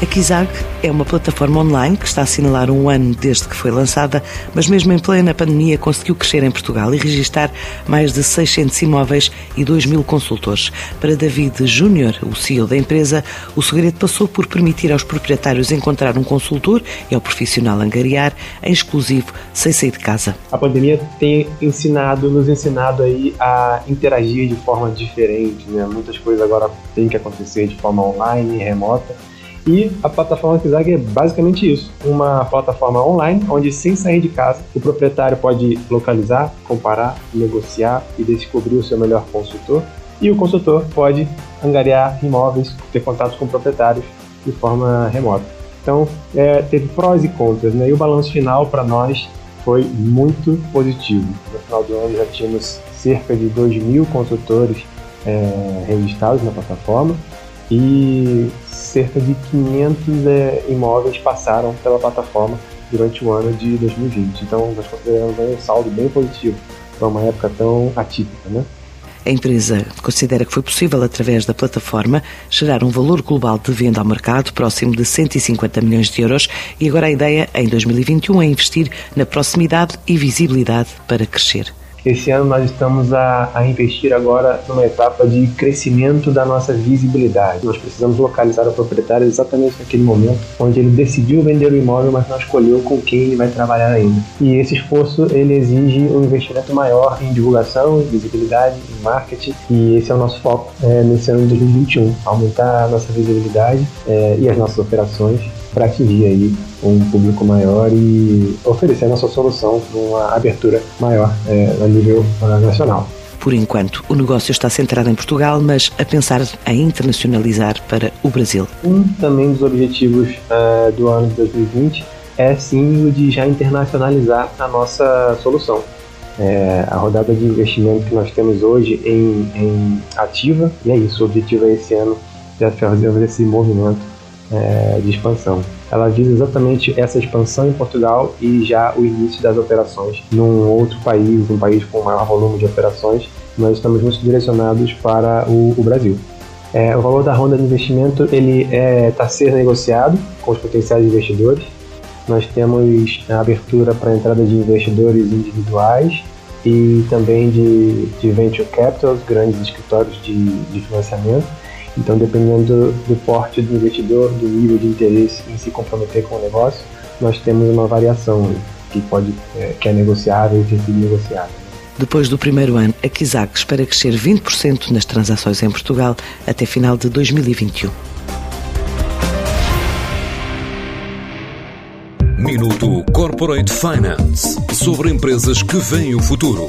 A Kizag é uma plataforma online que está a assinalar um ano desde que foi lançada, mas mesmo em plena pandemia conseguiu crescer em Portugal e registar mais de 600 imóveis e 2 mil consultores. Para David Júnior, o CEO da empresa, o segredo passou por permitir aos proprietários encontrar um consultor e ao profissional angariar em exclusivo, sem sair de casa. A pandemia tem ensinado, nos ensinado aí a interagir de forma diferente, né? Muitas coisas agora têm que acontecer de forma online, remota. E a plataforma Kizag é basicamente isso: uma plataforma online onde, sem sair de casa, o proprietário pode localizar, comparar, negociar e descobrir o seu melhor consultor. E o consultor pode angariar imóveis, ter contato com proprietários de forma remota. Então, é, teve prós e contras, né? E o balanço final para nós foi muito positivo. No final do ano já tínhamos cerca de 2 mil consultores é, registrados na plataforma e cerca de 500 é, imóveis passaram pela plataforma durante o ano de 2020. Então, nós consideramos um saldo bem positivo para uma época tão atípica, né? A empresa considera que foi possível, através da plataforma, gerar um valor global de venda ao mercado próximo de 150 milhões de euros e agora a ideia, em 2021, é investir na proximidade e visibilidade para crescer. Esse ano nós estamos a, a, investir agora numa etapa de crescimento da nossa visibilidade. Nós precisamos localizar o proprietário exatamente naquele momento onde ele decidiu vender o imóvel, mas não escolheu com quem ele vai trabalhar ainda. E esse esforço ele exige um investimento maior em divulgação, visibilidade, em marketing. E esse é o nosso foco é, nesse ano de 2021, aumentar a nossa visibilidade é, e as nossas operações para atingir aí um público maior e oferecer a nossa solução para uma abertura maior é, a nível nacional. Por enquanto, o negócio está centrado em Portugal, mas a pensar em internacionalizar para o Brasil. Um também dos objetivos uh, do ano de 2020 é sim o de já internacionalizar a nossa solução. É, a rodada de investimento que nós temos hoje em, em ativa, e é isso, o objetivo é esse ano já fazer esse movimento é, de expansão. Ela visa exatamente essa expansão em Portugal e já o início das operações num outro país, um país com maior volume de operações. Nós estamos muito direcionados para o, o Brasil. É, o valor da ronda de investimento ele está é, tá ser negociado com os potenciais investidores. Nós temos a abertura para a entrada de investidores individuais e também de, de venture capitals, grandes escritórios de, de financiamento então, dependendo do porte do investidor, do nível de interesse em se comprometer com o negócio, nós temos uma variação que pode é, que é negociável e tem sido negociável. Depois do primeiro ano, a Kizak espera crescer 20% nas transações em Portugal até final de 2021. Minuto Corporate Finance sobre empresas que veem o futuro.